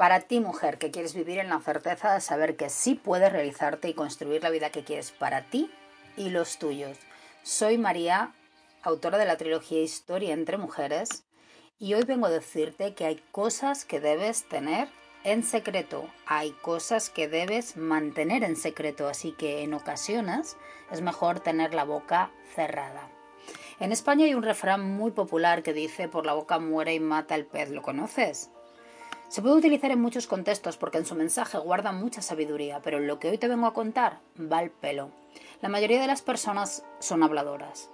Para ti, mujer, que quieres vivir en la certeza de saber que sí puedes realizarte y construir la vida que quieres para ti y los tuyos. Soy María, autora de la trilogía Historia entre Mujeres, y hoy vengo a decirte que hay cosas que debes tener en secreto, hay cosas que debes mantener en secreto, así que en ocasiones es mejor tener la boca cerrada. En España hay un refrán muy popular que dice por la boca muere y mata el pez, ¿lo conoces? Se puede utilizar en muchos contextos porque en su mensaje guarda mucha sabiduría, pero lo que hoy te vengo a contar va al pelo. La mayoría de las personas son habladoras.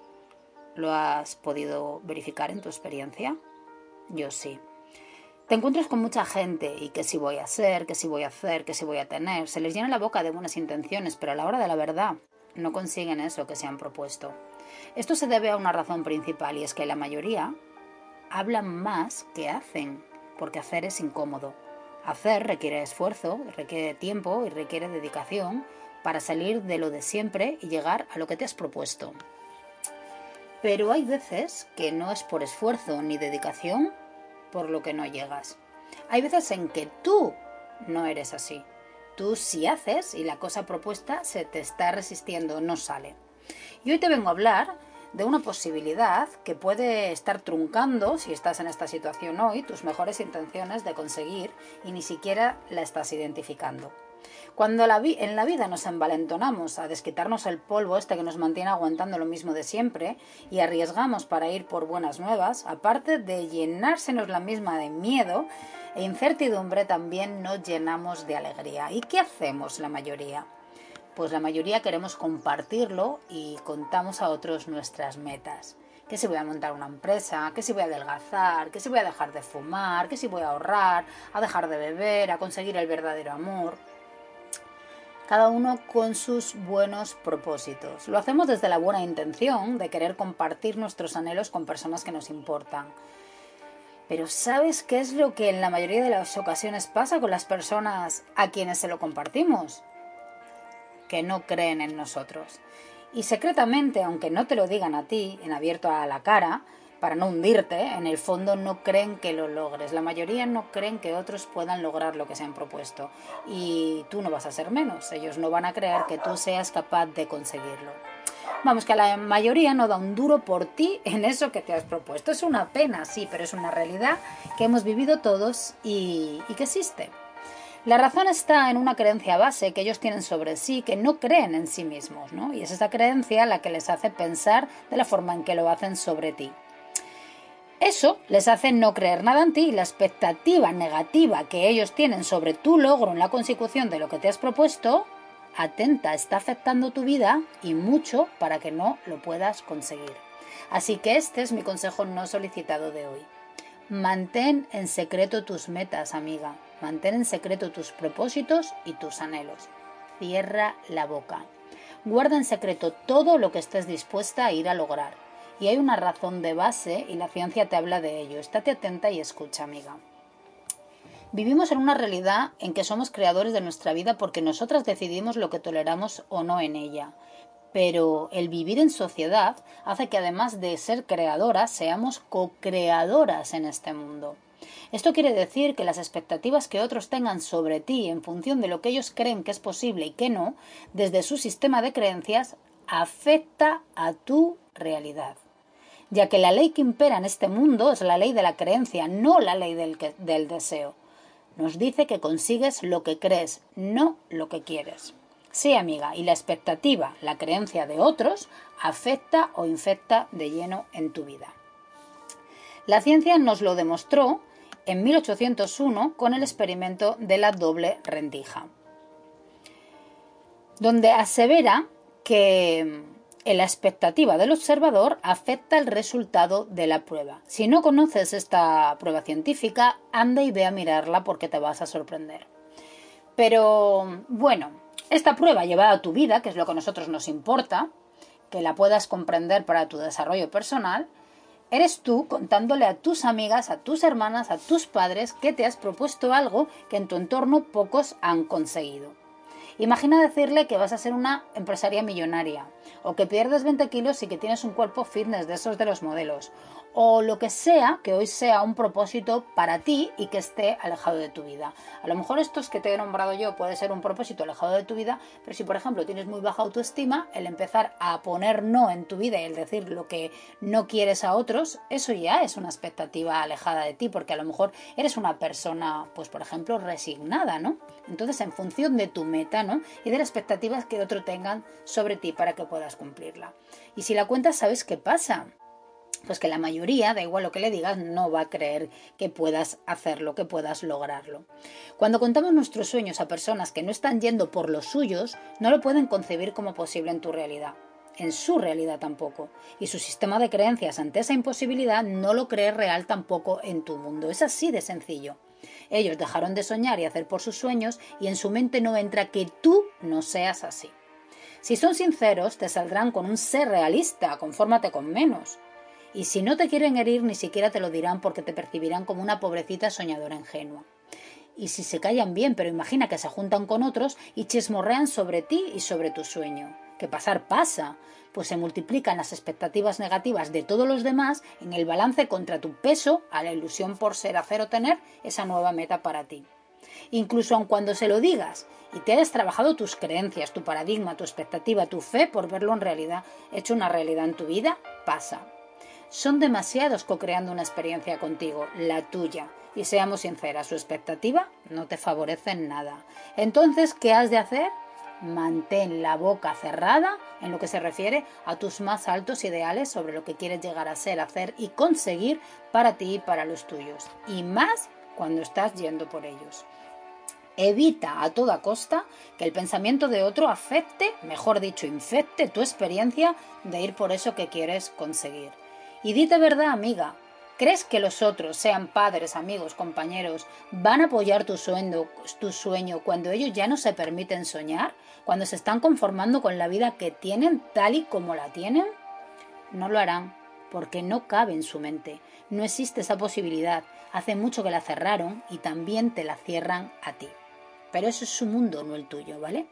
¿Lo has podido verificar en tu experiencia? Yo sí. Te encuentras con mucha gente y que si voy a ser, que si voy a hacer, que si voy a tener, se les llena la boca de buenas intenciones, pero a la hora de la verdad no consiguen eso que se han propuesto. Esto se debe a una razón principal y es que la mayoría hablan más que hacen porque hacer es incómodo. Hacer requiere esfuerzo, requiere tiempo y requiere dedicación para salir de lo de siempre y llegar a lo que te has propuesto. Pero hay veces que no es por esfuerzo ni dedicación por lo que no llegas. Hay veces en que tú no eres así. Tú sí haces y la cosa propuesta se te está resistiendo, no sale. Y hoy te vengo a hablar de una posibilidad que puede estar truncando, si estás en esta situación hoy, tus mejores intenciones de conseguir y ni siquiera la estás identificando. Cuando la en la vida nos envalentonamos a desquitarnos el polvo este que nos mantiene aguantando lo mismo de siempre y arriesgamos para ir por buenas nuevas, aparte de llenársenos la misma de miedo e incertidumbre, también nos llenamos de alegría. ¿Y qué hacemos la mayoría? Pues la mayoría queremos compartirlo y contamos a otros nuestras metas. Que si voy a montar una empresa, que si voy a adelgazar, que si voy a dejar de fumar, que si voy a ahorrar, a dejar de beber, a conseguir el verdadero amor. Cada uno con sus buenos propósitos. Lo hacemos desde la buena intención de querer compartir nuestros anhelos con personas que nos importan. Pero ¿sabes qué es lo que en la mayoría de las ocasiones pasa con las personas a quienes se lo compartimos? Que no creen en nosotros. Y secretamente, aunque no te lo digan a ti, en abierto a la cara, para no hundirte, en el fondo no creen que lo logres. La mayoría no creen que otros puedan lograr lo que se han propuesto. Y tú no vas a ser menos. Ellos no van a creer que tú seas capaz de conseguirlo. Vamos, que la mayoría no da un duro por ti en eso que te has propuesto. Es una pena, sí, pero es una realidad que hemos vivido todos y, y que existe. La razón está en una creencia base que ellos tienen sobre sí, que no creen en sí mismos, ¿no? Y es esa creencia la que les hace pensar de la forma en que lo hacen sobre ti. Eso les hace no creer nada en ti y la expectativa negativa que ellos tienen sobre tu logro en la consecución de lo que te has propuesto, atenta, está afectando tu vida y mucho para que no lo puedas conseguir. Así que este es mi consejo no solicitado de hoy. Mantén en secreto tus metas, amiga. Mantén en secreto tus propósitos y tus anhelos. Cierra la boca. Guarda en secreto todo lo que estés dispuesta a ir a lograr. Y hay una razón de base y la ciencia te habla de ello. Estate atenta y escucha, amiga. Vivimos en una realidad en que somos creadores de nuestra vida porque nosotras decidimos lo que toleramos o no en ella. Pero el vivir en sociedad hace que además de ser creadoras, seamos co-creadoras en este mundo. Esto quiere decir que las expectativas que otros tengan sobre ti en función de lo que ellos creen que es posible y que no, desde su sistema de creencias, afecta a tu realidad. Ya que la ley que impera en este mundo es la ley de la creencia, no la ley del, del deseo. Nos dice que consigues lo que crees, no lo que quieres. Sí, amiga, y la expectativa, la creencia de otros, afecta o infecta de lleno en tu vida. La ciencia nos lo demostró en 1801 con el experimento de la doble rendija, donde asevera que la expectativa del observador afecta el resultado de la prueba. Si no conoces esta prueba científica, anda y ve a mirarla porque te vas a sorprender. Pero bueno, esta prueba llevada a tu vida, que es lo que a nosotros nos importa, que la puedas comprender para tu desarrollo personal, eres tú contándole a tus amigas, a tus hermanas, a tus padres que te has propuesto algo que en tu entorno pocos han conseguido. Imagina decirle que vas a ser una empresaria millonaria, o que pierdes 20 kilos y que tienes un cuerpo fitness de esos de los modelos, o lo que sea que hoy sea un propósito para ti y que esté alejado de tu vida. A lo mejor estos que te he nombrado yo puede ser un propósito alejado de tu vida, pero si por ejemplo tienes muy baja autoestima, el empezar a poner no en tu vida y el decir lo que no quieres a otros, eso ya es una expectativa alejada de ti, porque a lo mejor eres una persona, pues por ejemplo, resignada, ¿no? Entonces, en función de tu meta, ¿no? Y de las expectativas que otro tengan sobre ti para que puedas cumplirla. Y si la cuentas, ¿sabes qué pasa? Pues que la mayoría, da igual lo que le digas, no va a creer que puedas hacerlo, que puedas lograrlo. Cuando contamos nuestros sueños a personas que no están yendo por los suyos, no lo pueden concebir como posible en tu realidad. En su realidad tampoco. Y su sistema de creencias ante esa imposibilidad no lo cree real tampoco en tu mundo. Es así de sencillo. Ellos dejaron de soñar y hacer por sus sueños y en su mente no entra que tú no seas así. Si son sinceros, te saldrán con un ser realista, confórmate con menos. Y si no te quieren herir, ni siquiera te lo dirán porque te percibirán como una pobrecita soñadora ingenua. Y si se callan bien, pero imagina que se juntan con otros y chismorrean sobre ti y sobre tu sueño. Que pasar pasa, pues se multiplican las expectativas negativas de todos los demás en el balance contra tu peso a la ilusión por ser, hacer o tener esa nueva meta para ti. Incluso aun cuando se lo digas y te hayas trabajado tus creencias, tu paradigma, tu expectativa, tu fe por verlo en realidad, hecho una realidad en tu vida, pasa son demasiados co-creando una experiencia contigo, la tuya. Y seamos sinceras, su expectativa no te favorece en nada. Entonces, ¿qué has de hacer? Mantén la boca cerrada en lo que se refiere a tus más altos ideales sobre lo que quieres llegar a ser, hacer y conseguir para ti y para los tuyos. Y más cuando estás yendo por ellos. Evita a toda costa que el pensamiento de otro afecte, mejor dicho, infecte tu experiencia de ir por eso que quieres conseguir. Y dite verdad, amiga, ¿crees que los otros, sean padres, amigos, compañeros, van a apoyar tu sueño, tu sueño cuando ellos ya no se permiten soñar? ¿Cuando se están conformando con la vida que tienen tal y como la tienen? No lo harán, porque no cabe en su mente. No existe esa posibilidad. Hace mucho que la cerraron y también te la cierran a ti. Pero eso es su mundo, no el tuyo, ¿vale?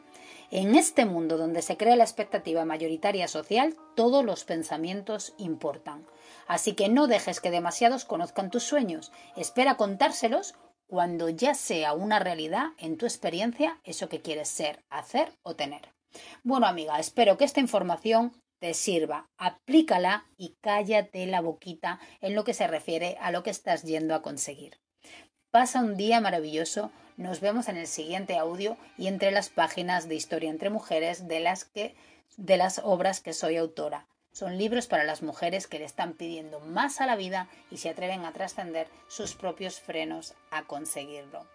En este mundo donde se crea la expectativa mayoritaria social, todos los pensamientos importan. Así que no dejes que demasiados conozcan tus sueños. Espera contárselos cuando ya sea una realidad en tu experiencia eso que quieres ser, hacer o tener. Bueno, amiga, espero que esta información te sirva. Aplícala y cállate la boquita en lo que se refiere a lo que estás yendo a conseguir. Pasa un día maravilloso nos vemos en el siguiente audio y entre las páginas de Historia entre Mujeres de las, que, de las obras que soy autora. Son libros para las mujeres que le están pidiendo más a la vida y se atreven a trascender sus propios frenos a conseguirlo.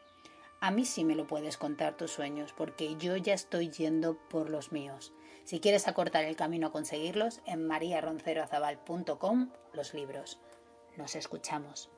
A mí sí me lo puedes contar tus sueños, porque yo ya estoy yendo por los míos. Si quieres acortar el camino a conseguirlos, en mariaronceroazabal.com los libros. Nos escuchamos.